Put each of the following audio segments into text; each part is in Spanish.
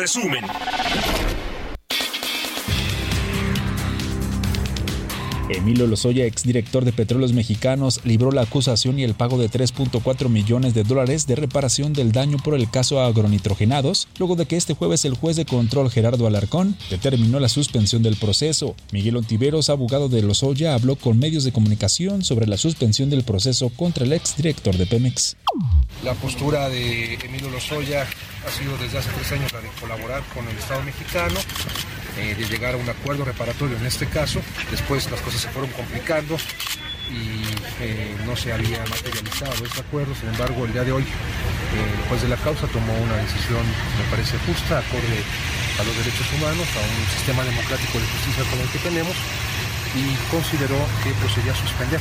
Resumen. Emilio Lozoya, exdirector de Petróleos Mexicanos, libró la acusación y el pago de 3.4 millones de dólares de reparación del daño por el caso agronitrogenados, luego de que este jueves el juez de control Gerardo Alarcón determinó la suspensión del proceso. Miguel Ontiveros, abogado de Lozoya, habló con medios de comunicación sobre la suspensión del proceso contra el exdirector de Pemex. La postura de Emilio Lozoya ha sido desde hace tres años la de colaborar con el Estado mexicano eh, de llegar a un acuerdo reparatorio en este caso. Después las cosas se fueron complicando y eh, no se había materializado ese acuerdo. Sin embargo, el día de hoy el juez de la causa tomó una decisión, me parece justa, acorde a los derechos humanos, a un sistema democrático de justicia como el que tenemos y consideró que procedía a suspender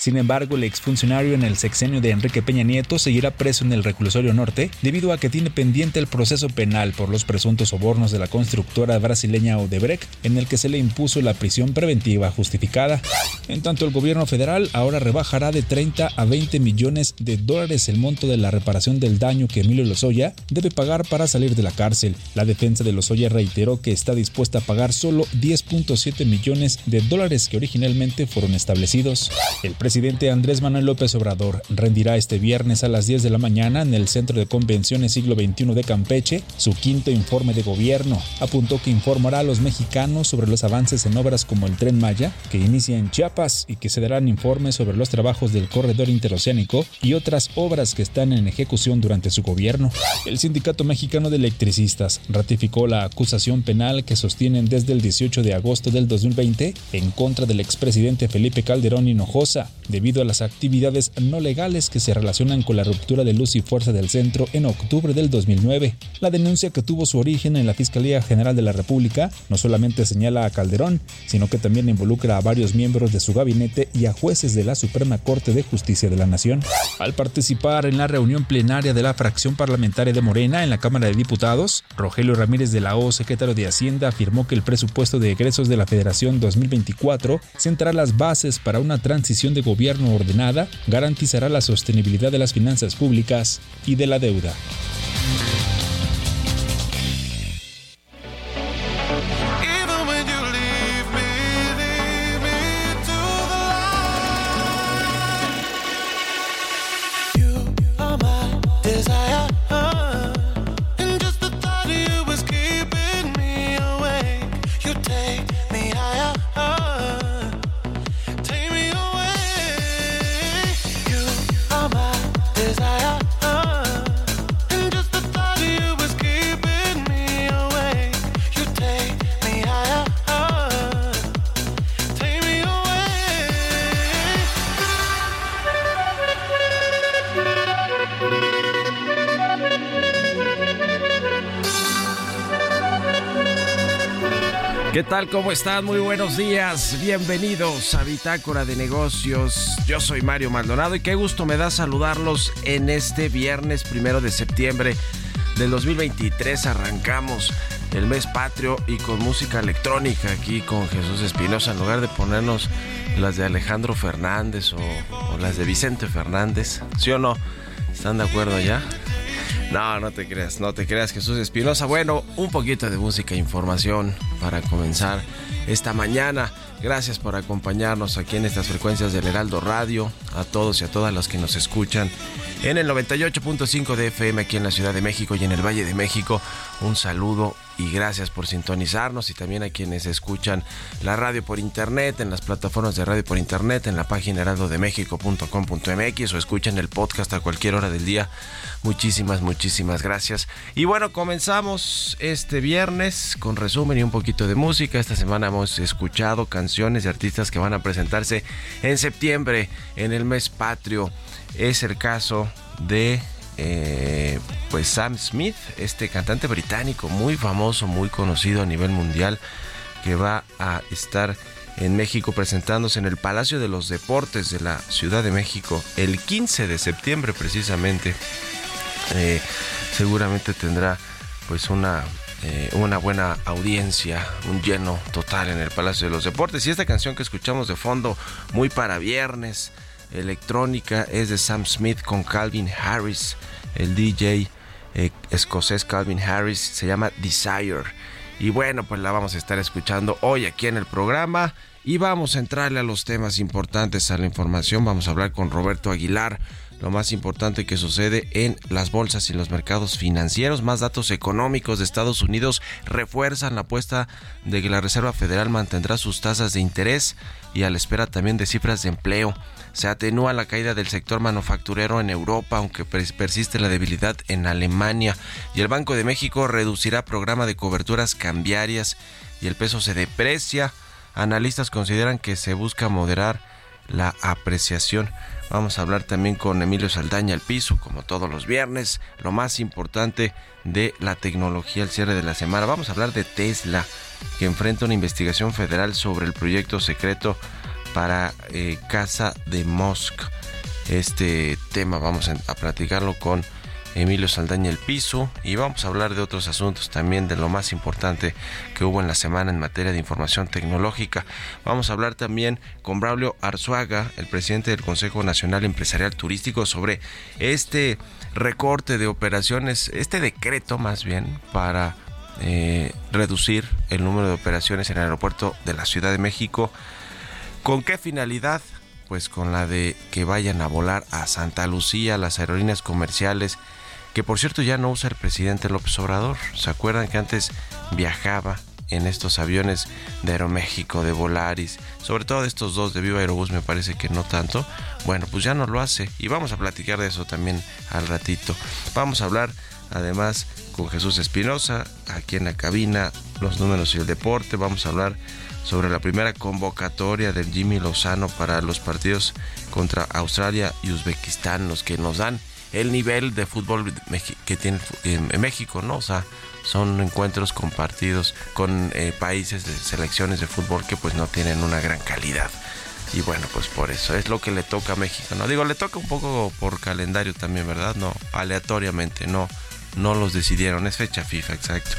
sin embargo, el exfuncionario en el sexenio de Enrique Peña Nieto seguirá preso en el reclusorio norte debido a que tiene pendiente el proceso penal por los presuntos sobornos de la constructora brasileña Odebrecht, en el que se le impuso la prisión preventiva justificada. En tanto, el gobierno federal ahora rebajará de 30 a 20 millones de dólares el monto de la reparación del daño que Emilio Lozoya debe pagar para salir de la cárcel. La defensa de Lozoya reiteró que está dispuesta a pagar solo 10.7 millones de dólares que originalmente fueron establecidos. Andrés Manuel López Obrador rendirá este viernes a las 10 de la mañana en el Centro de Convenciones Siglo XXI de Campeche su quinto informe de gobierno. Apuntó que informará a los mexicanos sobre los avances en obras como el Tren Maya, que inicia en Chiapas y que se darán informes sobre los trabajos del corredor interoceánico y otras obras que están en ejecución durante su gobierno. El Sindicato Mexicano de Electricistas ratificó la acusación penal que sostienen desde el 18 de agosto del 2020 en contra del expresidente Felipe Calderón Hinojosa debido a las actividades no legales que se relacionan con la ruptura de luz y fuerza del centro en octubre del 2009. La denuncia que tuvo su origen en la Fiscalía General de la República no solamente señala a Calderón, sino que también involucra a varios miembros de su gabinete y a jueces de la Suprema Corte de Justicia de la Nación. Al participar en la reunión plenaria de la fracción parlamentaria de Morena en la Cámara de Diputados, Rogelio Ramírez de la O, secretario de Hacienda, afirmó que el presupuesto de egresos de la Federación 2024 sentará las bases para una transición de gobierno ordenada garantizará la sostenibilidad de las finanzas públicas y de la deuda. ¿Cómo están? Muy buenos días. Bienvenidos a Bitácora de Negocios. Yo soy Mario Maldonado y qué gusto me da saludarlos en este viernes primero de septiembre del 2023. Arrancamos el mes patrio y con música electrónica aquí con Jesús Espinosa en lugar de ponernos las de Alejandro Fernández o, o las de Vicente Fernández. ¿Sí o no? ¿Están de acuerdo ya? No, no te creas, no te creas, Jesús Espinosa. Bueno, un poquito de música e información para comenzar esta mañana. Gracias por acompañarnos aquí en estas frecuencias del Heraldo Radio, a todos y a todas los que nos escuchan en el 98.5 de FM aquí en la Ciudad de México y en el Valle de México. Un saludo y gracias por sintonizarnos y también a quienes escuchan la radio por internet, en las plataformas de radio por internet, en la página heraldodemexico.com.mx o escuchan el podcast a cualquier hora del día. Muchísimas, muchísimas gracias. Y bueno, comenzamos este viernes con resumen y un poquito de música. Esta semana hemos escuchado canciones de artistas que van a presentarse en septiembre, en el mes patrio. Es el caso de eh, pues Sam Smith, este cantante británico muy famoso, muy conocido a nivel mundial, que va a estar en México presentándose en el Palacio de los Deportes de la Ciudad de México el 15 de septiembre precisamente. Eh, seguramente tendrá pues una eh, una buena audiencia, un lleno total en el Palacio de los Deportes. Y esta canción que escuchamos de fondo, muy para viernes, electrónica, es de Sam Smith con Calvin Harris, el DJ eh, escocés Calvin Harris, se llama Desire. Y bueno, pues la vamos a estar escuchando hoy aquí en el programa. Y vamos a entrarle a los temas importantes, a la información. Vamos a hablar con Roberto Aguilar lo más importante que sucede en las bolsas y los mercados financieros. Más datos económicos de Estados Unidos refuerzan la apuesta de que la Reserva Federal mantendrá sus tasas de interés y a la espera también de cifras de empleo. Se atenúa la caída del sector manufacturero en Europa, aunque persiste la debilidad en Alemania. Y el Banco de México reducirá programa de coberturas cambiarias y el peso se deprecia. Analistas consideran que se busca moderar la apreciación. Vamos a hablar también con Emilio Saldaña al piso, como todos los viernes, lo más importante de la tecnología al cierre de la semana. Vamos a hablar de Tesla, que enfrenta una investigación federal sobre el proyecto secreto para eh, Casa de Musk. Este tema vamos a platicarlo con Emilio Saldaña el Piso y vamos a hablar de otros asuntos también de lo más importante que hubo en la semana en materia de información tecnológica. Vamos a hablar también con Braulio Arzuaga, el presidente del Consejo Nacional Empresarial Turístico, sobre este recorte de operaciones, este decreto más bien para eh, reducir el número de operaciones en el aeropuerto de la Ciudad de México. ¿Con qué finalidad? Pues con la de que vayan a volar a Santa Lucía las aerolíneas comerciales que por cierto ya no usa el presidente López Obrador. ¿Se acuerdan que antes viajaba en estos aviones de Aeroméxico, de Volaris, sobre todo de estos dos de Viva Aerobús me parece que no tanto. Bueno, pues ya no lo hace y vamos a platicar de eso también al ratito. Vamos a hablar además con Jesús Espinosa aquí en la cabina, los números y el deporte. Vamos a hablar sobre la primera convocatoria del Jimmy Lozano para los partidos contra Australia y Uzbekistán, los que nos dan el nivel de fútbol que tiene en México, ¿no? O sea, son encuentros compartidos con eh, países de selecciones de fútbol que pues no tienen una gran calidad. Y bueno, pues por eso es lo que le toca a México, ¿no? Digo, le toca un poco por calendario también, ¿verdad? No, aleatoriamente, no, no los decidieron, es fecha FIFA, exacto.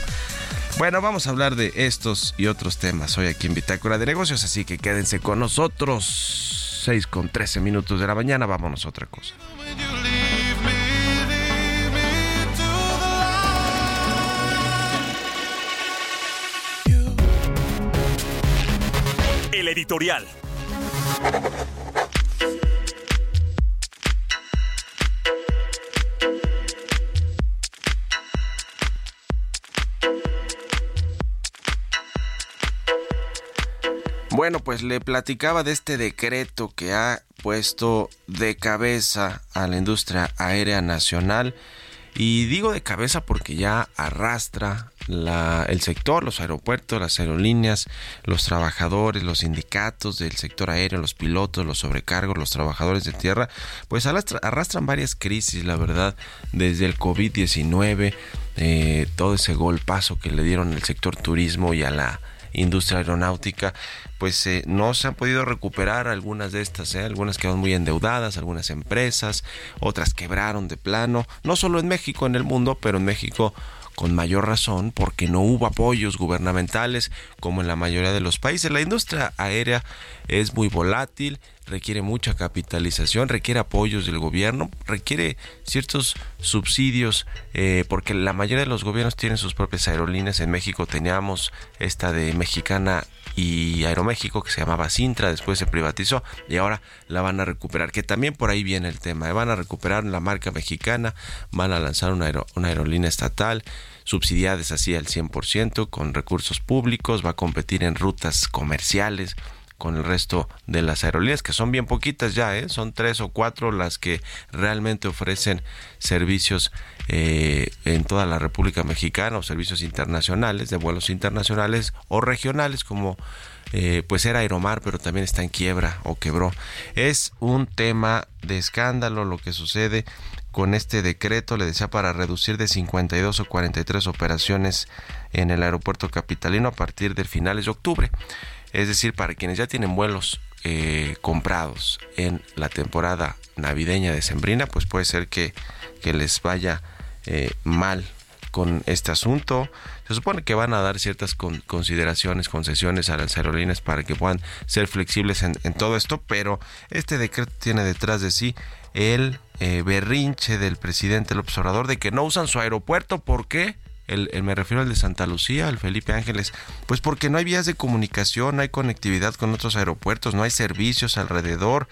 Bueno, vamos a hablar de estos y otros temas hoy aquí en Bitácora de Negocios, así que quédense con nosotros. 6 con 13 minutos de la mañana, vámonos a otra cosa. El editorial. Bueno, pues le platicaba de este decreto que ha puesto de cabeza a la industria aérea nacional y digo de cabeza porque ya arrastra el sector, los aeropuertos, las aerolíneas, los trabajadores, los sindicatos del sector aéreo, los pilotos, los sobrecargos, los trabajadores de tierra, pues arrastran varias crisis, la verdad, desde el COVID-19, eh, todo ese golpazo que le dieron al sector turismo y a la industria aeronáutica, pues eh, no se han podido recuperar algunas de estas, ¿eh? algunas quedaron muy endeudadas, algunas empresas, otras quebraron de plano, no solo en México, en el mundo, pero en México con mayor razón porque no hubo apoyos gubernamentales como en la mayoría de los países. La industria aérea es muy volátil, requiere mucha capitalización, requiere apoyos del gobierno, requiere ciertos subsidios, eh, porque la mayoría de los gobiernos tienen sus propias aerolíneas. En México teníamos esta de Mexicana y Aeroméxico que se llamaba Sintra, después se privatizó y ahora la van a recuperar, que también por ahí viene el tema, ¿eh? van a recuperar la marca mexicana, van a lanzar una, una aerolínea estatal, subsidiadas así al 100% con recursos públicos, va a competir en rutas comerciales, con el resto de las aerolíneas, que son bien poquitas ya, ¿eh? son tres o cuatro las que realmente ofrecen servicios eh, en toda la República Mexicana o servicios internacionales, de vuelos internacionales o regionales, como eh, pues era Aeromar, pero también está en quiebra o quebró. Es un tema de escándalo lo que sucede con este decreto, le decía, para reducir de 52 o 43 operaciones en el aeropuerto capitalino a partir del finales de octubre. Es decir, para quienes ya tienen vuelos eh, comprados en la temporada navideña de Sembrina, pues puede ser que, les vaya eh, mal con este asunto. Se supone que van a dar ciertas consideraciones, concesiones a las aerolíneas para que puedan ser flexibles en, todo esto, pero este decreto tiene detrás de sí el eh, berrinche del presidente López Obrador de que no usan su aeropuerto. ¿Por qué? El, me refiero al de Santa Lucía, al Felipe Ángeles, pues porque no hay vías de comunicación, no hay conectividad con otros aeropuertos, no hay servicios alrededor,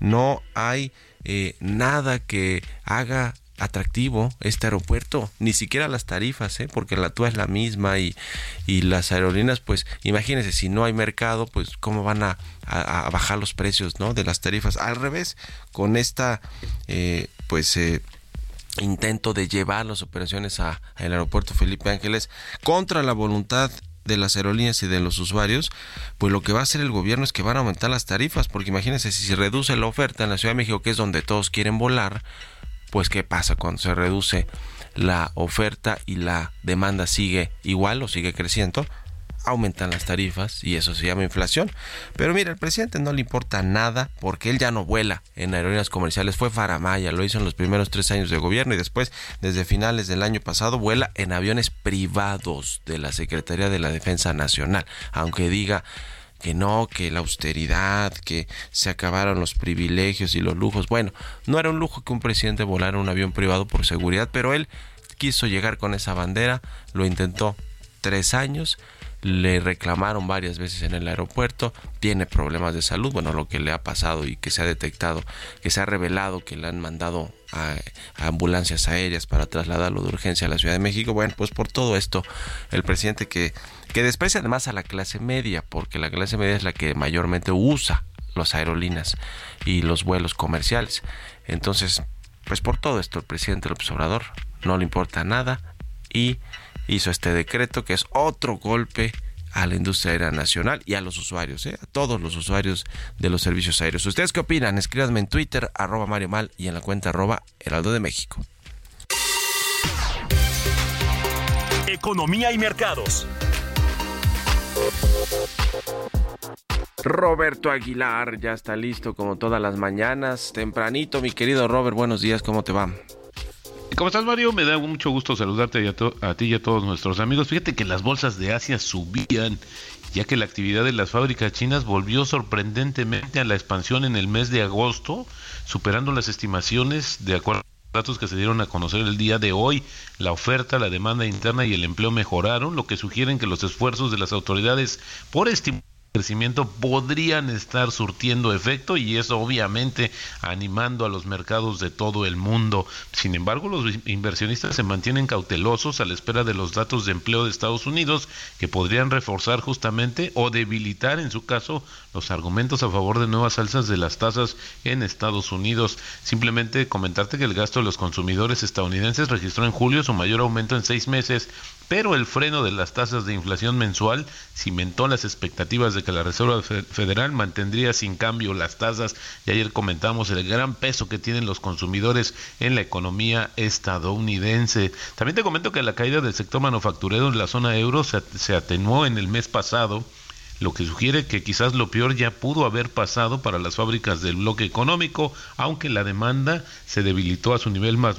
no hay eh, nada que haga atractivo este aeropuerto, ni siquiera las tarifas, ¿eh? porque la TUA es la misma y, y las aerolíneas, pues imagínense, si no hay mercado, pues cómo van a, bajar los precios ¿no? de las tarifas. Al revés, con esta, eh, pues... Eh, intento de llevar las operaciones al aeropuerto Felipe Ángeles contra la voluntad de las aerolíneas y de los usuarios, pues lo que va a hacer el gobierno es que van a aumentar las tarifas, porque imagínense si se reduce la oferta en la Ciudad de México, que es donde todos quieren volar, pues qué pasa cuando se reduce la oferta y la demanda sigue igual o sigue creciendo, aumentan las tarifas y eso se llama inflación. Pero mira, al presidente no le importa nada porque él ya no vuela en aerolíneas comerciales. Fue Faramaya, lo hizo en los primeros tres años de gobierno y después, desde finales del año pasado, vuela en aviones privados de la Secretaría de la Defensa Nacional. Aunque diga que no, que la austeridad, que se acabaron los privilegios y los lujos. Bueno, no era un lujo que un presidente volara un avión privado por seguridad, pero él quiso llegar con esa bandera, lo intentó tres años, le reclamaron varias veces en el aeropuerto, tiene problemas de salud, bueno, lo que le ha pasado y que se ha detectado, que se ha revelado que le han mandado a, ambulancias aéreas para trasladarlo de urgencia a la Ciudad de México, bueno, pues por todo esto, el presidente que que desprecia además a la clase media, porque la clase media es la que mayormente usa las aerolíneas y los vuelos comerciales. Entonces, pues por todo esto el presidente López Obrador no le importa nada y hizo este decreto que es otro golpe a la industria aérea nacional y a los usuarios, ¿eh? a todos los usuarios de los servicios aéreos. ¿Ustedes qué opinan? Escríbanme en Twitter, arroba Mario Mal y en la cuenta arroba Heraldo de México. Economía y mercados. Roberto Aguilar ya está listo como todas las mañanas, tempranito, mi querido Robert, buenos días, ¿cómo te va? ¿Cómo estás, Mario? Me da mucho gusto saludarte a, a, ti y a todos nuestros amigos. Fíjate que las bolsas de Asia subían, ya que la actividad de las fábricas chinas volvió sorprendentemente a la expansión en el mes de agosto, superando las estimaciones de acuerdo datos que se dieron a conocer el día de hoy, la oferta, la demanda interna y el empleo mejoraron, lo que sugieren que los esfuerzos de las autoridades por estimular crecimiento podrían estar surtiendo efecto y eso obviamente animando a los mercados de todo el mundo. Sin embargo, los inversionistas se mantienen cautelosos a la espera de los datos de empleo de Estados Unidos que podrían reforzar justamente o debilitar en su caso los argumentos a favor de nuevas alzas de las tasas en Estados Unidos. Simplemente comentarte que el gasto de los consumidores estadounidenses registró en julio su mayor aumento en seis meses pero el freno de las tasas de inflación mensual cimentó las expectativas de que la Reserva Federal mantendría sin cambio las tasas y ayer comentamos el gran peso que tienen los consumidores en la economía estadounidense. También te comento que la caída del sector manufacturero en la zona euro se, se atenuó en el mes pasado lo que sugiere que quizás lo peor ya pudo haber pasado para las fábricas del bloque económico, aunque la demanda se debilitó a su nivel más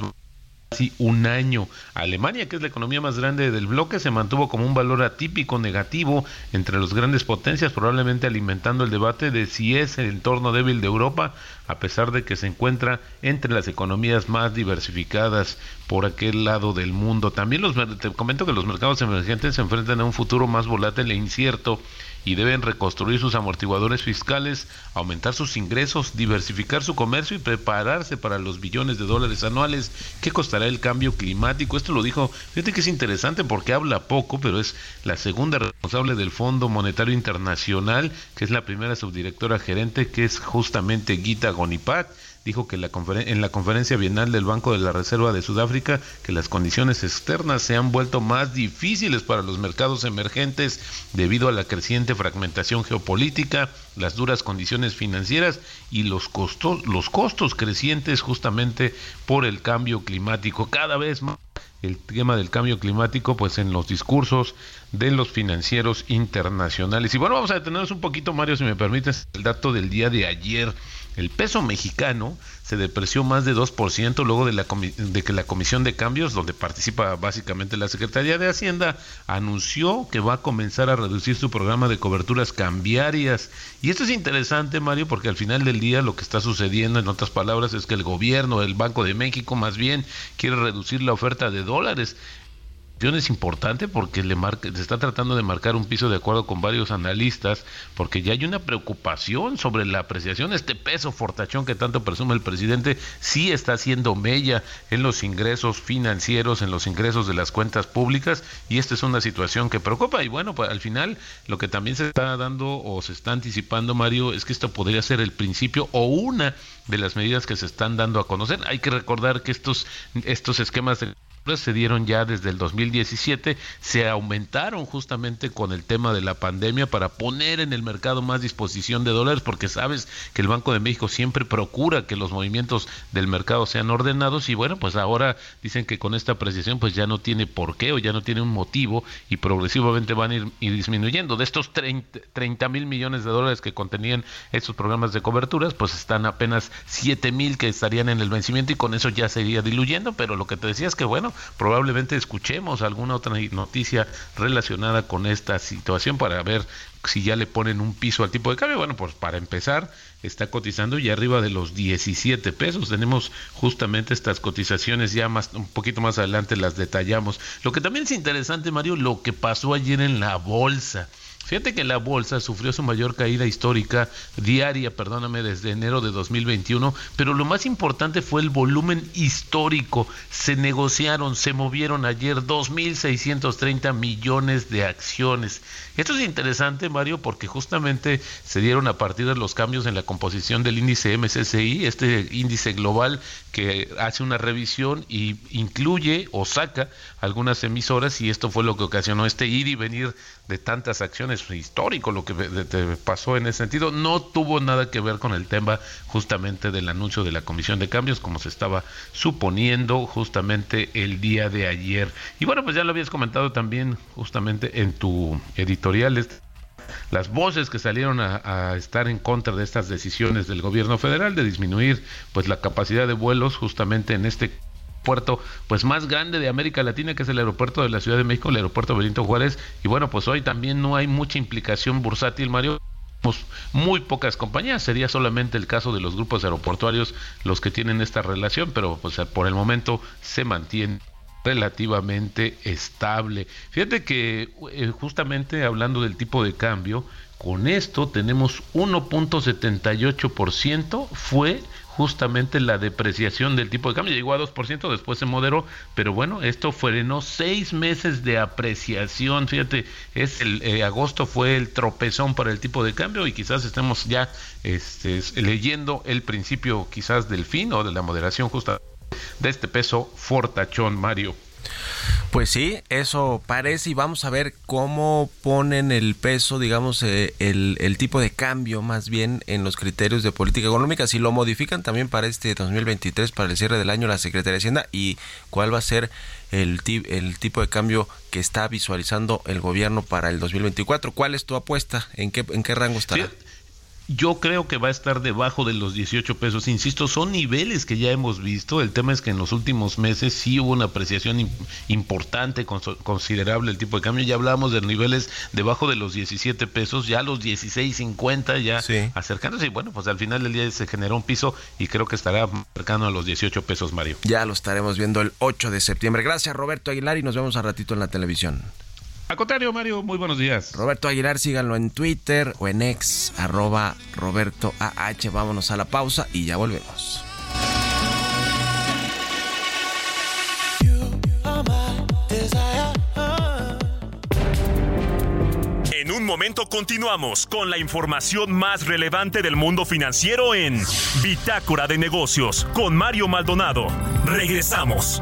casi un año. Alemania, que es la economía más grande del bloque, se mantuvo como un valor atípico negativo entre las grandes potencias, probablemente alimentando el debate de si es el entorno débil de Europa, a pesar de que se encuentra entre las economías más diversificadas por aquel lado del mundo. También los, te comento que los mercados emergentes se enfrentan a un futuro más volátil e incierto y deben reconstruir sus amortiguadores fiscales, aumentar sus ingresos, diversificar su comercio y prepararse para los billones de dólares anuales que costará el cambio climático. Esto lo dijo, fíjate que es interesante porque habla poco, pero es la segunda responsable del Fondo Monetario Internacional, que es la primera subdirectora gerente, que es justamente Gita Gonipat dijo que la en la conferencia bienal del Banco de la Reserva de Sudáfrica que las condiciones externas se han vuelto más difíciles para los mercados emergentes debido a la creciente fragmentación geopolítica, las duras condiciones financieras y los costos, los costos crecientes justamente por el cambio climático. Cada vez más el tema del cambio climático pues en los discursos de los financieros internacionales. Y bueno, vamos a detenernos un poquito, Mario, si me permites, el dato del día de ayer el peso mexicano se depreció más de 2% luego de, la de que la Comisión de Cambios, donde participa básicamente la Secretaría de Hacienda, anunció que va a comenzar a reducir su programa de coberturas cambiarias. Y esto es interesante, Mario, porque al final del día lo que está sucediendo, en otras palabras, es que el gobierno, el Banco de México más bien, quiere reducir la oferta de dólares es importante porque le marca, se está tratando de marcar un piso de acuerdo con varios analistas, porque ya hay una preocupación sobre la apreciación. Este peso fortachón que tanto presume el presidente sí está haciendo mella en los ingresos financieros, en los ingresos de las cuentas públicas, y esta es una situación que preocupa. Y bueno, pues al final lo que también se está dando o se está anticipando, Mario, es que esto podría ser el principio o una de las medidas que se están dando a conocer. Hay que recordar que estos, estos esquemas de se dieron ya desde el 2017, se aumentaron justamente con el tema de la pandemia para poner en el mercado más disposición de dólares, porque sabes que el Banco de México siempre procura que los movimientos del mercado sean ordenados y bueno, pues ahora dicen que con esta apreciación pues ya no tiene por qué o ya no tiene un motivo y progresivamente van a ir, disminuyendo. De estos 30 mil millones de dólares que contenían estos programas de coberturas, pues están apenas 7 mil que estarían en el vencimiento y con eso ya se iría diluyendo, pero lo que te decía es que bueno, probablemente escuchemos alguna otra noticia relacionada con esta situación para ver si ya le ponen un piso al tipo de cambio. Bueno, pues para empezar, está cotizando ya arriba de los 17 pesos. Tenemos justamente estas cotizaciones ya más un poquito más adelante las detallamos. Lo que también es interesante, Mario, lo que pasó ayer en la bolsa. Fíjate que la bolsa sufrió su mayor caída histórica diaria, perdóname, desde enero de 2021, pero lo más importante fue el volumen histórico. Se negociaron, se movieron ayer 2.630 millones de acciones. Esto es interesante, Mario, porque justamente se dieron a partir de los cambios en la composición del índice MSCI, este índice global que hace una revisión y incluye o saca algunas emisoras y esto fue lo que ocasionó este ir y venir de tantas acciones histórico lo que te pasó en ese sentido. No tuvo nada que ver con el tema justamente del anuncio de la comisión de cambios como se estaba suponiendo justamente el día de ayer. Y bueno pues ya lo habías comentado también justamente en tu editorial las voces que salieron a, estar en contra de estas decisiones del gobierno federal de disminuir pues la capacidad de vuelos justamente en este puerto pues más grande de América Latina que es el aeropuerto de la Ciudad de México, el aeropuerto Benito Juárez. Y bueno pues hoy también no hay mucha implicación bursátil Mario. Muy pocas compañías, sería solamente el caso de los grupos aeroportuarios los que tienen esta relación, pero pues por el momento se mantiene relativamente estable. Fíjate que eh, justamente hablando del tipo de cambio, con esto tenemos 1.78% fue justamente la depreciación del tipo de cambio. Llegó a 2%, después se moderó, pero bueno, esto frenó seis meses de apreciación. Fíjate, es el eh, agosto fue el tropezón para el tipo de cambio y quizás estemos ya este, leyendo el principio quizás del fin o de la moderación justa de este peso fortachón, Mario. Pues sí, eso parece y vamos a ver cómo ponen el peso, digamos, eh, el, el, tipo de cambio más bien en los criterios de política económica, si lo modifican también para este 2023, para el cierre del año la Secretaría de Hacienda y cuál va a ser el, el tipo de cambio que está visualizando el gobierno para el 2024. ¿Cuál es tu apuesta? ¿En qué, en qué rango estará? Yo creo que va a estar debajo de los 18 pesos. Insisto, son niveles que ya hemos visto. El tema es que en los últimos meses sí hubo una apreciación importante, considerable el tipo de cambio. Ya hablábamos de niveles debajo de los 17 pesos, ya los 16.50 ya acercándose. Y bueno, pues al final del día se generó un piso y creo que estará cercano a los 18 pesos, Mario. Ya lo estaremos viendo el 8 de septiembre. Gracias, Roberto Aguilar, y nos vemos a ratito en la televisión. Al contrario, Mario, muy buenos días. Roberto Aguilar, síganlo en Twitter o en ex, arroba Roberto AH. Vámonos a la pausa y ya volvemos. En un momento continuamos con la información más relevante del mundo financiero en Bitácora de Negocios con Mario Maldonado. Regresamos.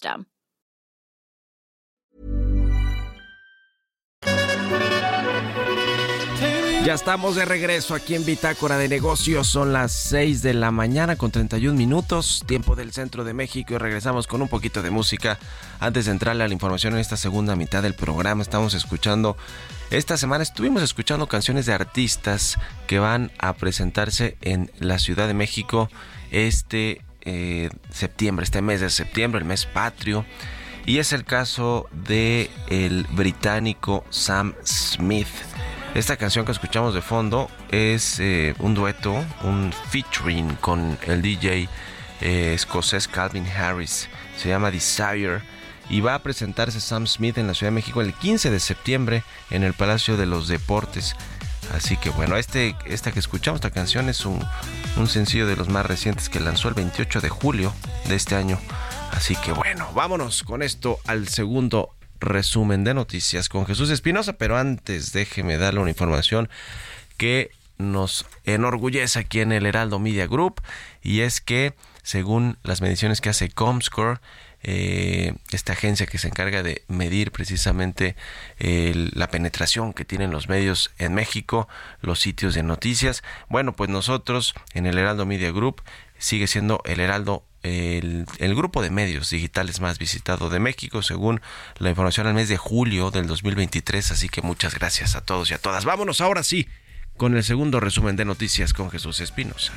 Ya estamos de regreso aquí en Bitácora de Negocios. Son las 6 de la mañana con 31 minutos, tiempo del centro de México. Y regresamos con un poquito de música. Antes de entrarle a la información en esta segunda mitad del programa, estamos escuchando. Esta semana estuvimos escuchando canciones de artistas que van a presentarse en la Ciudad de México este eh, septiembre, este mes de septiembre, el mes patrio. Y es el caso de el británico Sam Smith. Esta canción que escuchamos de fondo es eh, un dueto, un featuring con el DJ eh, escocés Calvin Harris. Se llama Desire y va a presentarse Sam Smith en la Ciudad de México el 15 de septiembre en el Palacio de los Deportes. Así que bueno, este, esta que escuchamos, esta canción es un, un sencillo de los más recientes que lanzó el 28 de julio de este año. Así que bueno, vámonos con esto al segundo resumen de noticias con Jesús Espinosa, pero antes déjeme darle una información que nos enorgullece aquí en el Heraldo Media Group y es que según las mediciones que hace Comscore, eh, esta agencia que se encarga de medir precisamente la penetración que tienen los medios en México, los sitios de noticias. Bueno, pues nosotros en el Heraldo Media Group sigue siendo el Heraldo el, el, grupo de medios digitales más visitado de México, según la información al mes de julio del 2023. Así que muchas gracias a todos y a todas. Vámonos ahora sí con el segundo resumen de noticias con Jesús Espinosa.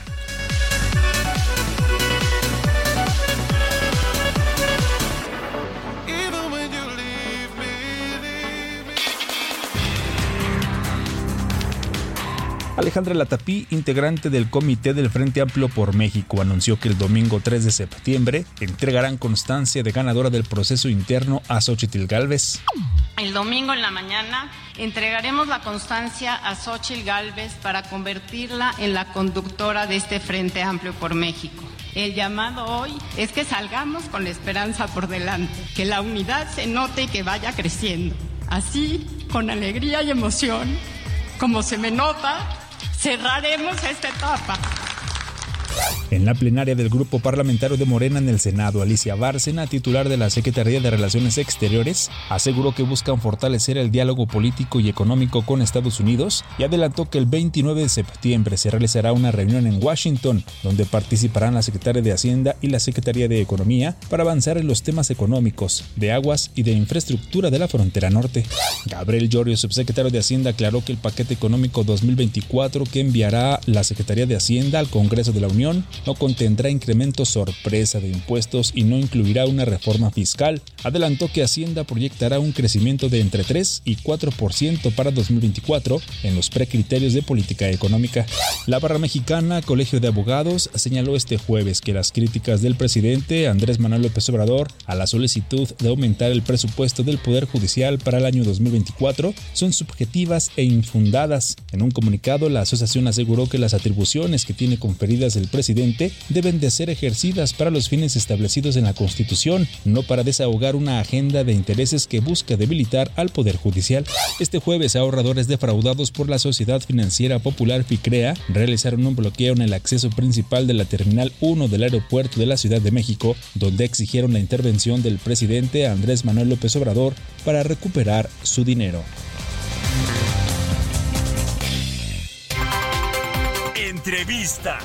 Alejandra Latapí, integrante del Comité del Frente Amplio por México, anunció que el domingo 3 de septiembre entregarán constancia de ganadora del proceso interno a Xochitl Galvez. El domingo en la mañana entregaremos la constancia a Xochitl Galvez para convertirla en la conductora de este Frente Amplio por México. El llamado hoy es que salgamos con la esperanza por delante, que la unidad se note y que vaya creciendo. Así, con alegría y emoción, como se me nota, cerraremos esta etapa. En la plenaria del Grupo Parlamentario de Morena en el Senado, Alicia Bárcena, titular de la Secretaría de Relaciones Exteriores, aseguró que buscan fortalecer el diálogo político y económico con Estados Unidos y adelantó que el 29 de septiembre se realizará una reunión en Washington, donde participarán la Secretaria de Hacienda y la Secretaría de Economía para avanzar en los temas económicos, de aguas y de infraestructura de la frontera norte. Gabriel Llorio, subsecretario de Hacienda, aclaró que el paquete económico 2024 que enviará la Secretaría de Hacienda al Congreso de la Unión no contendrá incremento sorpresa de impuestos y no incluirá una reforma fiscal. Adelantó que Hacienda proyectará un crecimiento de entre 3 y 4% para 2024 en los precriterios de política económica. La barra mexicana Colegio de Abogados señaló este jueves que las críticas del presidente Andrés Manuel López Obrador a la solicitud de aumentar el presupuesto del Poder Judicial para el año 2024 son subjetivas e infundadas. En un comunicado, la asociación aseguró que las atribuciones que tiene conferidas el presidente deben de ser ejercidas para los fines establecidos en la Constitución, no para desahogar una agenda de intereses que busca debilitar al Poder Judicial. Este jueves, ahorradores defraudados por la Sociedad Financiera Popular FICREA realizaron un bloqueo en el acceso principal de la Terminal 1 del aeropuerto de la Ciudad de México, donde exigieron la intervención del presidente Andrés Manuel López Obrador para recuperar su dinero. Entrevista.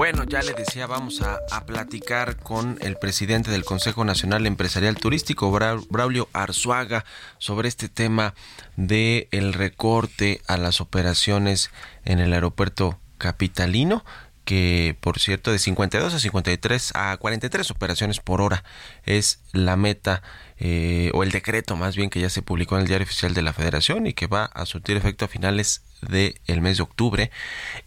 Bueno, ya le decía, vamos a, platicar con el presidente del Consejo Nacional Empresarial Turístico, Braulio Arzuaga, sobre este tema de el recorte a las operaciones en el aeropuerto capitalino que por cierto de 52 a 53 a 43 operaciones por hora. Es la meta eh, o el decreto más bien que ya se publicó en el diario oficial de la federación y que va a surtir efecto a finales del mes de octubre.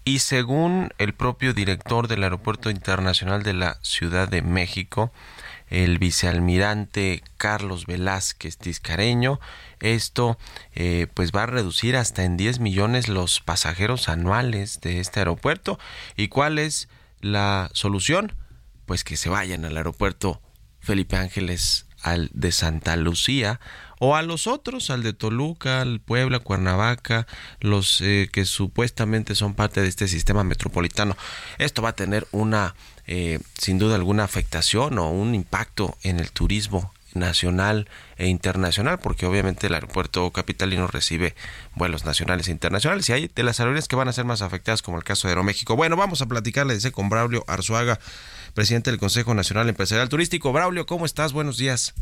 Y según el propio director del aeropuerto internacional de la Ciudad de México el vicealmirante Carlos Velázquez Tiscareño. Esto eh, pues va a reducir hasta en 10 millones los pasajeros anuales de este aeropuerto. ¿Y cuál es la solución? Pues que se vayan al aeropuerto Felipe Ángeles al de Santa Lucía o a los otros, al de Toluca, al Puebla, Cuernavaca, los eh, que supuestamente son parte de este sistema metropolitano. Esto va a tener una eh, sin duda alguna afectación o un impacto en el turismo nacional e internacional, porque obviamente el aeropuerto capitalino recibe vuelos nacionales e internacionales y hay de las aerolíneas que van a ser más afectadas, como el caso de Aeroméxico. Bueno, vamos a platicarle dice con Braulio Arzuaga, presidente del Consejo Nacional Empresarial Turístico. Braulio, ¿cómo estás? Buenos días.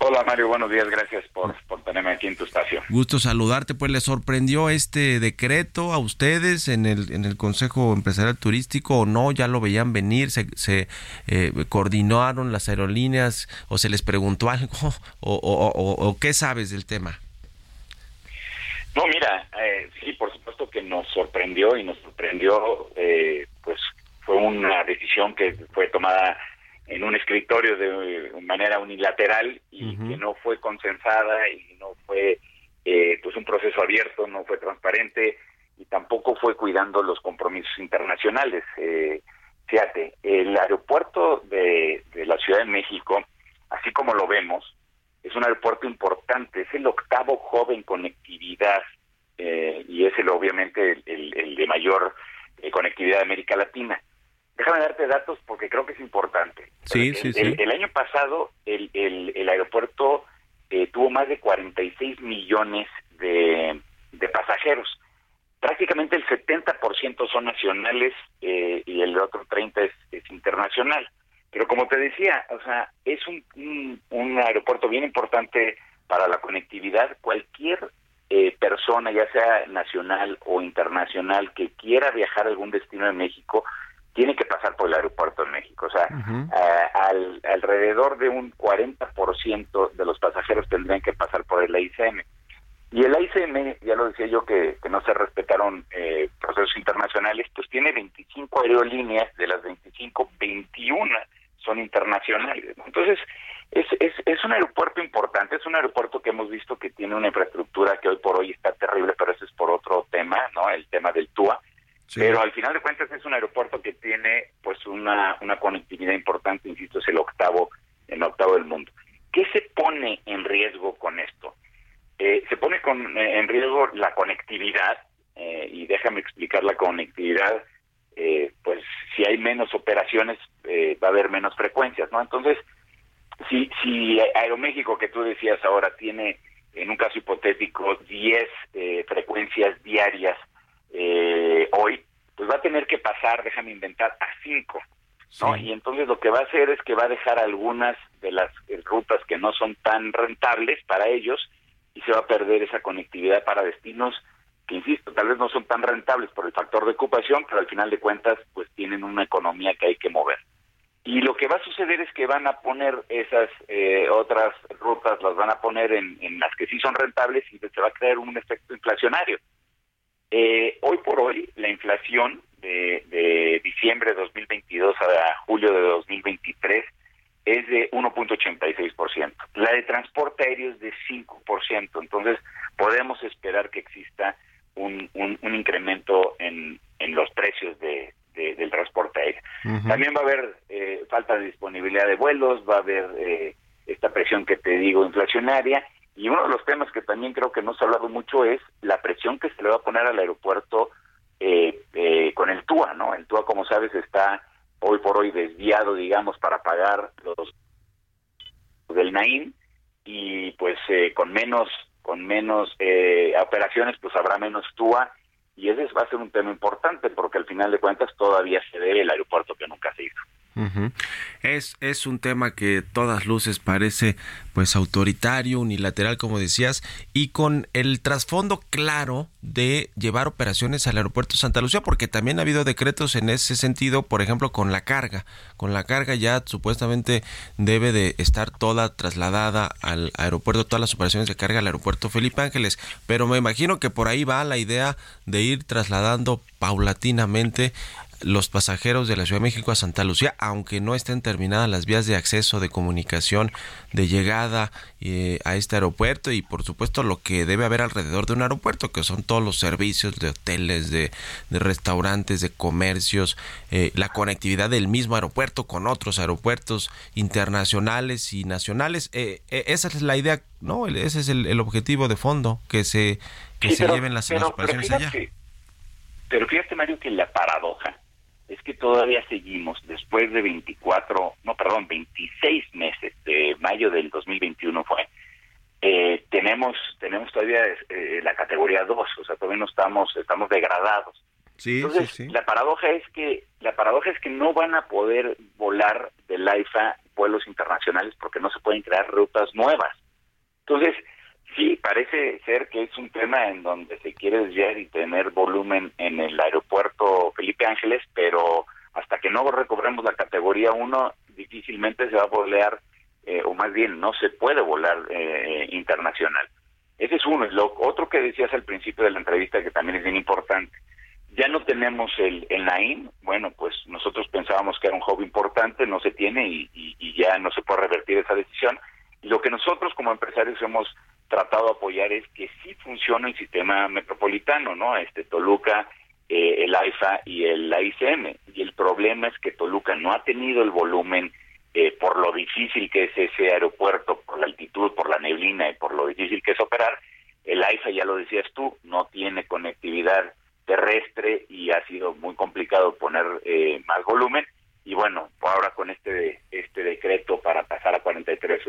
Hola Mario, buenos días, gracias por, tenerme aquí en tu estación. Gusto saludarte, pues le sorprendió este decreto a ustedes en el, en el Consejo Empresarial Turístico o no, ya lo veían venir, se, se eh, coordinaron las aerolíneas o se les preguntó algo o, o, qué sabes del tema. No, mira, eh, sí, por supuesto que nos sorprendió y nos sorprendió, eh, pues fue una decisión que fue tomada en un escritorio de manera unilateral y que no fue consensada y no fue eh, pues un proceso abierto, no fue transparente y tampoco fue cuidando los compromisos internacionales. Eh, fíjate, el aeropuerto de, la Ciudad de México, así como lo vemos, es un aeropuerto importante, es el octavo joven conectividad eh, y es el obviamente el, de mayor eh, conectividad de América Latina. Déjame darte datos porque creo que es importante. Sí, sí, sí. El, año pasado el, el, aeropuerto eh, tuvo más de 46 millones de, de pasajeros. Prácticamente el 70% son nacionales eh, y el otro 30% es, internacional. Pero como te decía, o sea, es un, un, aeropuerto bien importante para la conectividad. Cualquier eh, persona, ya sea nacional o internacional, que quiera viajar a algún destino de México, tiene que pasar por el aeropuerto de México. O sea, al, alrededor de un 40% de los pasajeros tendrían que pasar por el AICM. Y el AICM, ya lo decía yo, que, no se respetaron eh, procesos internacionales, pues tiene 25 aerolíneas, de las 25, 21 son internacionales. Entonces, es, es, es un aeropuerto importante, es un aeropuerto que hemos visto que tiene una infraestructura que hoy por hoy está terrible, pero eso es por otro tema, ¿no? El tema del TUA pero al final de cuentas es un aeropuerto que tiene pues una, una conectividad importante, insisto, es el octavo, el octavo del mundo. ¿Qué se pone en riesgo con esto? Eh, se pone con, eh, en riesgo la conectividad, eh, y déjame explicar la conectividad, pues si hay menos operaciones va a haber menos frecuencias, ¿no? Entonces, si, si Aeroméxico, que tú decías ahora, tiene en un caso hipotético 10 frecuencias diarias eh, hoy, pues va a tener que pasar, déjame inventar, a cinco. ¿no? Y entonces lo que va a hacer es que va a dejar algunas de las eh, rutas que no son tan rentables para ellos y se va a perder esa conectividad para destinos que, insisto, tal vez no son tan rentables por el factor de ocupación, pero al final de cuentas, pues tienen una economía que hay que mover. Y lo que va a suceder es que van a poner esas eh, otras rutas, las van a poner en, en las que sí son rentables y se va a crear un efecto inflacionario. Eh, hoy por hoy, la inflación de, diciembre de 2022 a julio de 2023 es de 1.86%. La de transporte aéreo es de 5%. Entonces, podemos esperar que exista un, incremento en, los precios de, del transporte aéreo. También va a haber eh, falta de disponibilidad de vuelos, va a haber eh, esta presión que te digo inflacionaria y uno de los temas que también creo que no se ha hablado mucho es la presión que se le va a poner al aeropuerto eh, eh, con el TUA, ¿no? El TUA, como sabes, está hoy por hoy desviado, digamos, para pagar los del NAIM y pues eh, con menos con menos operaciones pues habrá menos TUA y ese va a ser un tema importante porque al final de cuentas todavía se debe el aeropuerto que nunca Es, es un tema que todas luces parece pues autoritario, unilateral, como decías, y con el trasfondo claro de llevar operaciones al aeropuerto Santa Lucía, porque también ha habido decretos en ese sentido, por ejemplo, con la carga. Con la carga ya supuestamente debe de estar toda trasladada al aeropuerto, todas las operaciones de carga al aeropuerto Felipe Ángeles, pero me imagino que por ahí va la idea de ir trasladando paulatinamente los pasajeros de la Ciudad de México a Santa Lucía, aunque no estén terminadas las vías de acceso, de comunicación, de llegada eh, a este aeropuerto y por supuesto lo que debe haber alrededor de un aeropuerto, que son todos los servicios de hoteles, de, restaurantes, de comercios, eh, la conectividad del mismo aeropuerto con otros aeropuertos internacionales y nacionales. Eh, esa es la idea, ¿no? Ese es el, objetivo de fondo, que se, que se lleven las, operaciones allá. Pero fíjate, Mario, que la paradoja es que todavía seguimos después de 24, no, perdón, 26 meses de mayo del 2021 fue, eh, tenemos tenemos todavía eh, la categoría 2, o sea, todavía no estamos estamos degradados. Sí, Entonces, sí, sí. la paradoja es que la paradoja es que no van a poder volar del AIFA vuelos internacionales porque no se pueden crear rutas nuevas. Entonces, Sí, parece ser que es un tema en donde se quiere desviar y tener volumen en el aeropuerto Felipe Ángeles, pero hasta que no recobremos la categoría 1, difícilmente se va a volar, eh, o más bien no se puede volar eh, internacional. Ese es uno. Lo otro que decías al principio de la entrevista, que también es bien importante, ya no tenemos el, el Naim, bueno, pues nosotros pensábamos que era un hub importante, no se tiene y, y ya no se puede revertir esa decisión. Lo que nosotros como empresarios hemos tratado de apoyar es que sí funciona el sistema metropolitano, ¿no? Este Toluca, eh, el AIFA y el AICM. Y el problema es que Toluca no ha tenido el volumen eh, por lo difícil que es ese aeropuerto, por la altitud, por la neblina y por lo difícil que es operar. El AIFA, ya lo decías tú, no tiene conectividad terrestre y ha sido muy complicado poner eh, más volumen. Y bueno, ahora con este este decreto para pasar a 43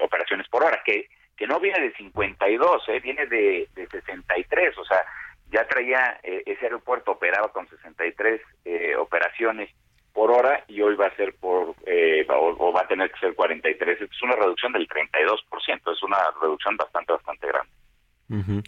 operaciones por hora, que que no viene de 52, ¿eh? viene de, de 63, o sea, ya traía eh, ese aeropuerto operaba con 63 eh, operaciones por hora y hoy va a ser por eh, o, va a tener que ser 43, es una reducción del 32%, es una reducción bastante bastante grande.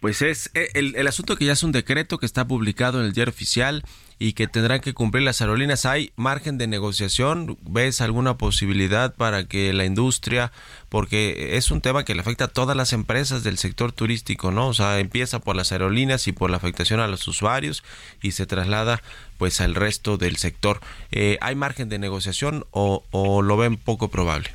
Pues es eh, el, el asunto que ya es un decreto que está publicado en el diario oficial y que tendrán que cumplir las aerolíneas. ¿Hay margen de negociación? ¿Ves alguna posibilidad para que la industria, porque es un tema que le afecta a todas las empresas del sector turístico, ¿no? O sea, empieza por las aerolíneas y por la afectación a los usuarios y se traslada pues al resto del sector. Eh, ¿Hay margen de negociación o, lo ven poco probable?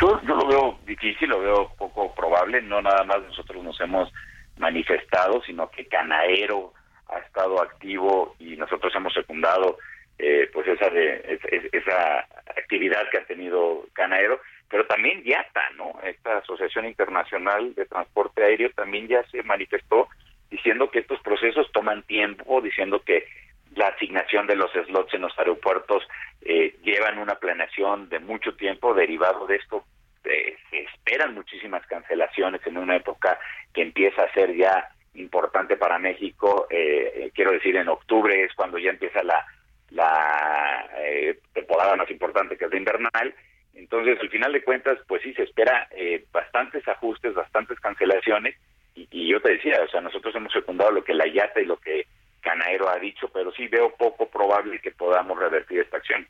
Yo, yo lo veo difícil, lo veo poco probable. No nada más nosotros nos hemos manifestado, sino que Canaero, ha estado activo y nosotros hemos secundado eh, pues esa de, esa actividad que ha tenido Canaero, pero también YATA, ¿no? Esta Asociación Internacional de Transporte Aéreo también ya se manifestó diciendo que estos procesos toman tiempo, diciendo que la asignación de los slots en los aeropuertos eh, llevan una planeación de mucho tiempo derivado de esto. Eh, se esperan muchísimas cancelaciones en una época que empieza a ser ya importante para México, eh, eh, quiero decir, en octubre es cuando ya empieza la, la eh, temporada más importante que es de invernal. Entonces, al final de cuentas, pues sí, se espera bastantes ajustes, bastantes cancelaciones. Y, yo te decía, o sea, nosotros hemos secundado lo que la IATA y lo que Canaero ha dicho, pero sí veo poco probable que podamos revertir esta acción.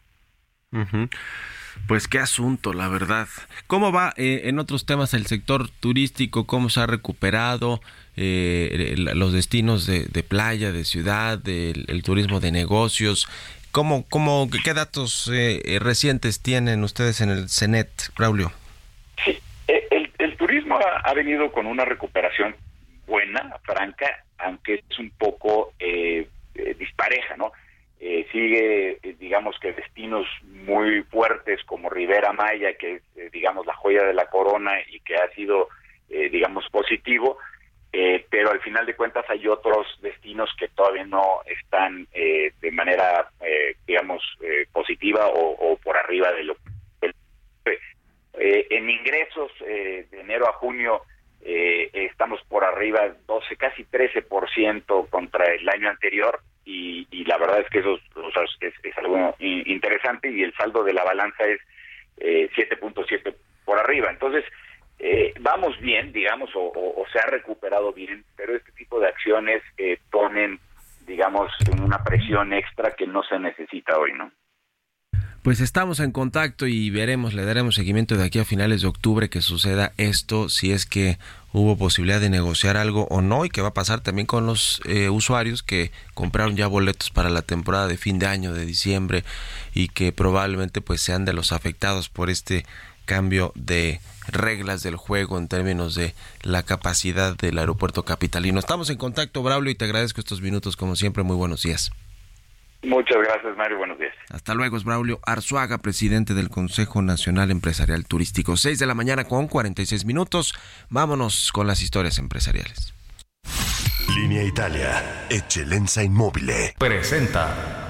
Pues qué asunto, la verdad. ¿Cómo va en otros temas el sector turístico? ¿Cómo se ha recuperado? eh, los destinos de, playa, de ciudad, del el turismo de negocios. ¿Cómo, cómo, ¿Qué datos eh, recientes tienen ustedes en el CENET, Braulio? Sí, el, el turismo ha, venido con una recuperación buena, franca, aunque es un poco eh, eh, dispareja, ¿no? Sigue, digamos que destinos muy fuertes como Rivera Maya, que es, digamos, la joya de la corona y que ha sido, digamos, positivo, eh, pero al final de cuentas hay otros destinos que todavía no están eh, de manera, eh, digamos, positiva o, por arriba de lo en ingresos de enero a junio eh, estamos por arriba 12, casi 13% contra el año anterior y, la verdad es que eso, es, algo interesante y el saldo de la balanza es eh, 7.7 por arriba. Entonces, eh, vamos bien, digamos, o, se ha recuperado bien, pero este tipo de acciones eh, ponen, digamos, una presión extra que no se necesita hoy, ¿no? Pues estamos en contacto y veremos, le daremos seguimiento de aquí a finales de octubre que suceda esto, si es que hubo posibilidad de negociar algo o no y qué va a pasar también con los eh, usuarios que compraron ya boletos para la temporada de fin de año de diciembre y que probablemente pues sean de los afectados por este cambio de reglas del juego en términos de la capacidad del aeropuerto capitalino. Estamos en contacto, Braulio, y te agradezco estos minutos como siempre. Muy buenos días. Muchas gracias, Mario. Buenos días. Hasta luego, es Braulio Arzuaga, presidente del Consejo Nacional Empresarial Turístico. 6 de la mañana con 46 minutos. Vámonos con las historias empresariales. Línea Italia, Eccellenza Inmóvil. Presenta.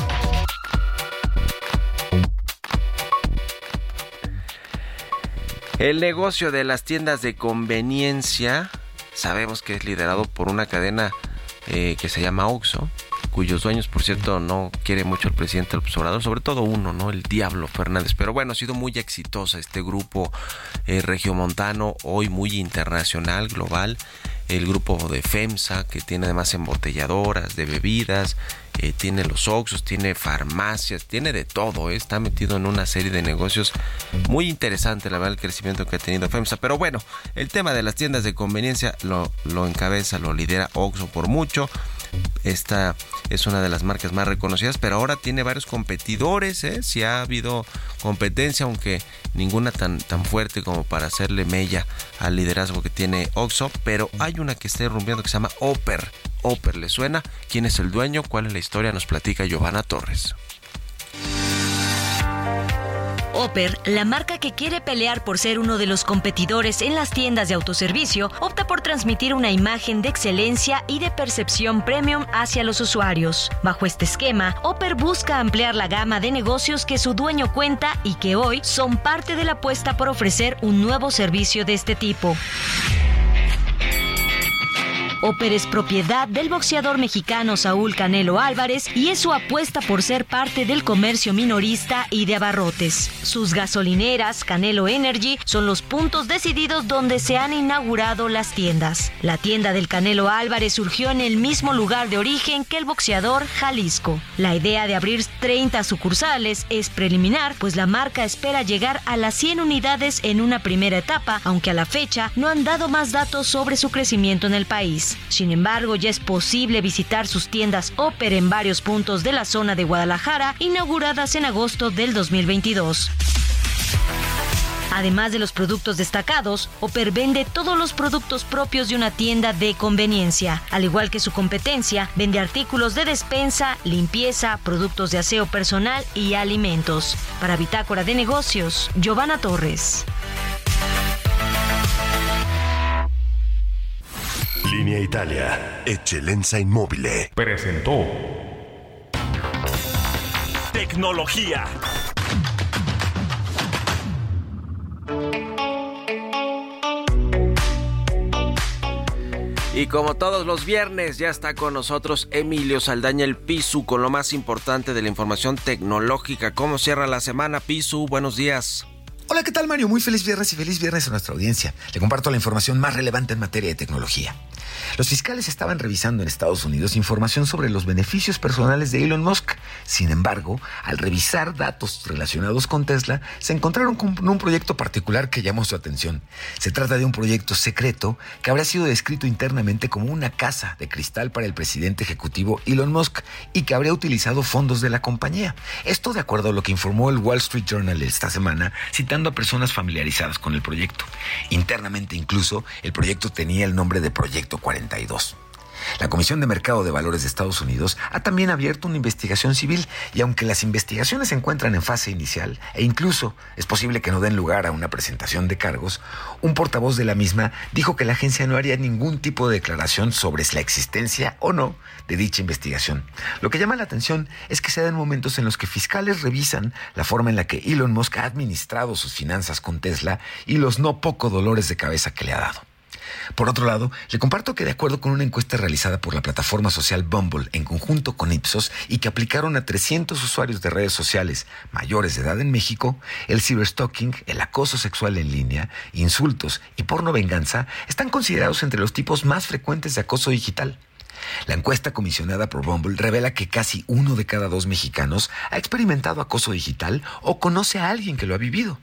El negocio de las tiendas de conveniencia sabemos que es liderado por una cadena eh, que se llama Oxxo, cuyos dueños, por cierto, no quiere mucho el presidente del observador, sobre todo uno, ¿no? El Diablo Fernández. Pero bueno, ha sido muy exitosa este grupo eh, regiomontano, hoy muy internacional, global. El grupo de FEMSA, que tiene además embotelladoras de bebidas, eh, tiene los Oxos, tiene farmacias, tiene de todo, eh, está metido en una serie de negocios muy interesante, la verdad, el crecimiento que ha tenido FEMSA. Pero bueno, el tema de las tiendas de conveniencia lo, lo encabeza, lo lidera Oxo por mucho. Esta es una de las marcas más reconocidas, pero ahora tiene varios competidores. ¿eh? Si ha habido competencia, aunque ninguna tan, tan fuerte como para hacerle mella al liderazgo que tiene Oxo, pero hay una que está irrumpiendo que se llama Oper. Oper, ¿le suena? ¿Quién es el dueño? ¿Cuál es la historia? Nos platica Giovanna Torres. Oper, la marca que quiere pelear por ser uno de los competidores en las tiendas de autoservicio, opta por transmitir una imagen de excelencia y de percepción premium hacia los usuarios. Bajo este esquema, Oper busca ampliar la gama de negocios que su dueño cuenta y que hoy son parte de la apuesta por ofrecer un nuevo servicio de este tipo. Oper es propiedad del boxeador mexicano Saúl Canelo Álvarez y es su apuesta por ser parte del comercio minorista y de abarrotes. Sus gasolineras, Canelo Energy, son los puntos decididos donde se han inaugurado las tiendas. La tienda del Canelo Álvarez surgió en el mismo lugar de origen que el boxeador Jalisco. La idea de abrir 30 sucursales es preliminar, pues la marca espera llegar a las 100 unidades en una primera etapa, aunque a la fecha no han dado más datos sobre su crecimiento en el país. Sin embargo, ya es posible visitar sus tiendas Oper en varios puntos de la zona de Guadalajara, inauguradas en agosto del 2022. Además de los productos destacados, Oper vende todos los productos propios de una tienda de conveniencia. Al igual que su competencia, vende artículos de despensa, limpieza, productos de aseo personal y alimentos. Para Bitácora de Negocios, Giovanna Torres. Línea Italia, Eccellenza Inmóvil. Presentó. Tecnología. Y como todos los viernes, ya está con nosotros Emilio Saldaña, el Pisu, con lo más importante de la información tecnológica. ¿Cómo cierra la semana, Pisu? Buenos días. Hola, ¿qué tal Mario? Muy feliz viernes y feliz viernes a nuestra audiencia. Le comparto la información más relevante en materia de tecnología. Los fiscales estaban revisando en Estados Unidos información sobre los beneficios personales de Elon Musk. Sin embargo, al revisar datos relacionados con Tesla, se encontraron con un proyecto particular que llamó su atención. Se trata de un proyecto secreto que habrá sido descrito internamente como una casa de cristal para el presidente ejecutivo Elon Musk y que habría utilizado fondos de la compañía. Esto de acuerdo a lo que informó el Wall Street Journal esta semana, citando a personas familiarizadas con el proyecto. Internamente incluso, el proyecto tenía el nombre de Proyecto 42. La Comisión de Mercado de Valores de Estados Unidos ha también abierto una investigación civil y aunque las investigaciones se encuentran en fase inicial e incluso es posible que no den lugar a una presentación de cargos, un portavoz de la misma dijo que la agencia no haría ningún tipo de declaración sobre la existencia o no de dicha investigación. Lo que llama la atención es que se dan momentos en los que fiscales revisan la forma en la que Elon Musk ha administrado sus finanzas con Tesla y los no poco dolores de cabeza que le ha dado. Por otro lado, le comparto que de acuerdo con una encuesta realizada por la plataforma social Bumble en conjunto con Ipsos y que aplicaron a 300 usuarios de redes sociales mayores de edad en México, el cyberstalking, el acoso sexual en línea, insultos y porno venganza están considerados entre los tipos más frecuentes de acoso digital. La encuesta comisionada por Bumble revela que casi uno de cada dos mexicanos ha experimentado acoso digital o conoce a alguien que lo ha vivido.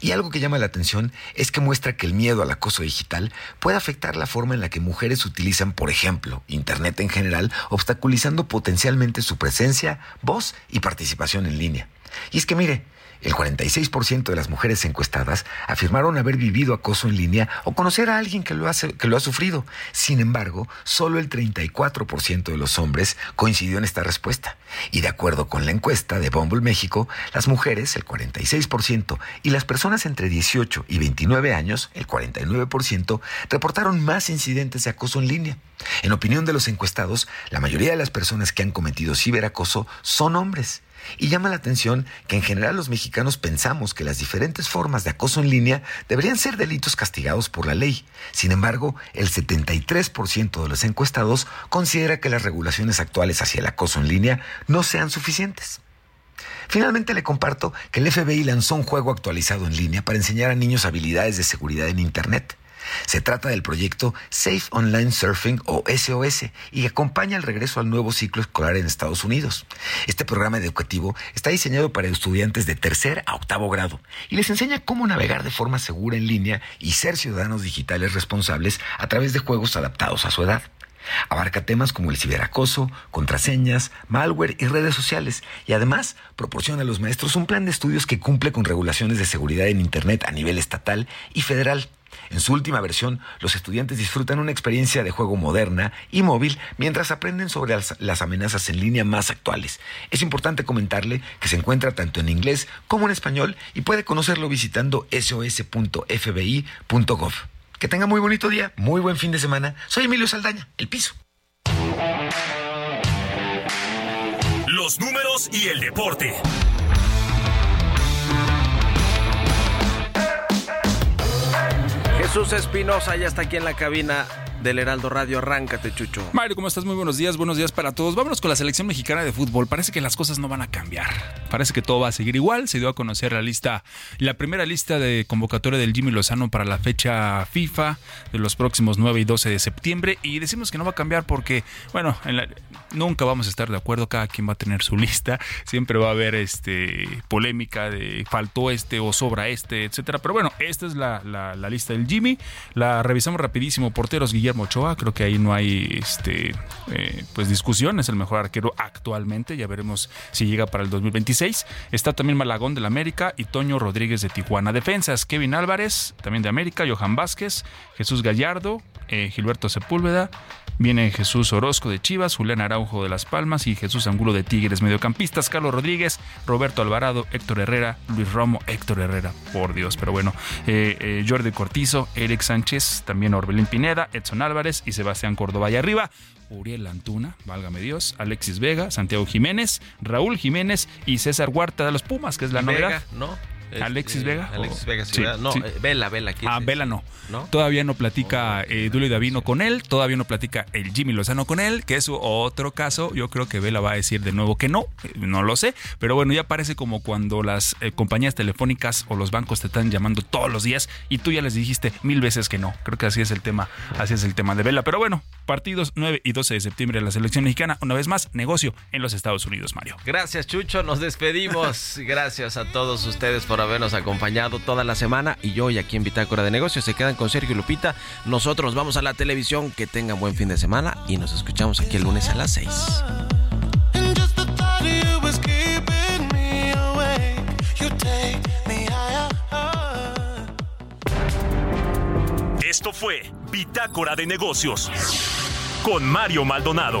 Y algo que llama la atención es que muestra que el miedo al acoso digital puede afectar la forma en la que mujeres utilizan, por ejemplo, Internet en general, obstaculizando potencialmente su presencia, voz y participación en línea. Y es que mire, el 46% de las mujeres encuestadas afirmaron haber vivido acoso en línea o conocer a alguien que lo, ha sufrido. Sin embargo, solo el 34% de los hombres coincidió en esta respuesta. Y de acuerdo con la encuesta de Bumble México, las mujeres, el 46%, y las personas entre 18 y 29 años, el 49%, reportaron más incidentes de acoso en línea. En opinión de los encuestados, la mayoría de las personas que han cometido ciberacoso son hombres. Y llama la atención que en general los mexicanos pensamos que las diferentes formas de acoso en línea deberían ser delitos castigados por la ley. Sin embargo, el 73% de los encuestados considera que las regulaciones actuales hacia el acoso en línea no sean suficientes. Finalmente le comparto que el FBI lanzó un juego actualizado en línea para enseñar a niños habilidades de seguridad en Internet. Se trata del proyecto Safe Online Surfing o SOS y acompaña el regreso al nuevo ciclo escolar en Estados Unidos. Este programa educativo está diseñado para estudiantes de tercer a octavo grado y les enseña cómo navegar de forma segura en línea y ser ciudadanos digitales responsables a través de juegos adaptados a su edad. Abarca temas como el ciberacoso, contraseñas, malware y redes sociales y además proporciona a los maestros un plan de estudios que cumple con regulaciones de seguridad en Internet a nivel estatal y federal. En su última versión, los estudiantes disfrutan una experiencia de juego moderna y móvil mientras aprenden sobre las, amenazas en línea más actuales. Es importante comentarle que se encuentra tanto en inglés como en español y puede conocerlo visitando sos.fbi.gov. Que tenga muy bonito día, muy buen fin de semana. Soy Emilio Saldaña, El Piso. Los números y el deporte. Jesús Espinosa ya está aquí en la cabina del Heraldo Radio. Arráncate, Chucho. Mario, ¿cómo estás? Muy buenos días, buenos días para todos. Vámonos con la selección mexicana de fútbol. Parece que las cosas no van a cambiar. Parece que todo va a seguir igual. Se dio a conocer la lista, la primera lista de convocatoria del Jimmy Lozano para la fecha FIFA de los próximos 9 y 12 de septiembre. Y decimos que no va a cambiar porque, bueno, nunca vamos a estar de acuerdo. Cada quien va a tener su lista. Siempre va a haber este polémica de faltó este o sobra este, etcétera. Pero bueno, esta es la, la lista del Jimmy. La revisamos rapidísimo. Porteros Guillermo Ochoa, creo que ahí no hay este eh, pues discusión, es el mejor arquero actualmente, ya veremos si llega para el 2026. Está también Malagón del América y Toño Rodríguez de Tijuana. Defensas, Kevin Álvarez, también de América, Johan Vázquez, Jesús Gallardo, eh, Gilberto Sepúlveda, Viene Jesús Orozco de Chivas, Julián Araujo de Las Palmas y Jesús Angulo de Tigres. Mediocampistas, Carlos Rodríguez, Roberto Alvarado, Héctor Herrera, Luis Romo, Héctor Herrera, por Dios. Pero bueno, eh, eh, Jordi Cortizo, Eric Sánchez, también Orbelín Pineda, Edson Álvarez y Sebastián Córdoba. Y arriba, Uriel Antuna, válgame Dios, Alexis Vega, Santiago Jiménez, Raúl Jiménez y César Huerta de los Pumas, que es la novedad. ¿no? Alexis Vega. Alexis Vega, sí, no, eh, Vela, Vela. Ah, Vela no. Todavía no platica oh, eh, Dulio Davino con él, todavía no platica el Jimmy Lozano con él, que es otro caso. Yo creo que Vela va a decir de nuevo que no, eh, no lo sé, pero bueno, ya parece como cuando las compañías telefónicas o los bancos te están llamando todos los días y tú ya les dijiste mil veces que no. Creo que así es el tema, así es el tema de Vela. Pero bueno, partidos 9 y 12 de septiembre de la selección mexicana, una vez más, negocio en los Estados Unidos, Mario. Gracias, Chucho, nos despedimos. Gracias a todos ustedes por por habernos acompañado toda la semana y yo hoy aquí en Bitácora de Negocios. Se quedan con Sergio y Lupita. Nosotros vamos a la televisión. Que tengan buen fin de semana y nos escuchamos aquí el lunes a las 6. Esto fue Bitácora de Negocios con Mario Maldonado.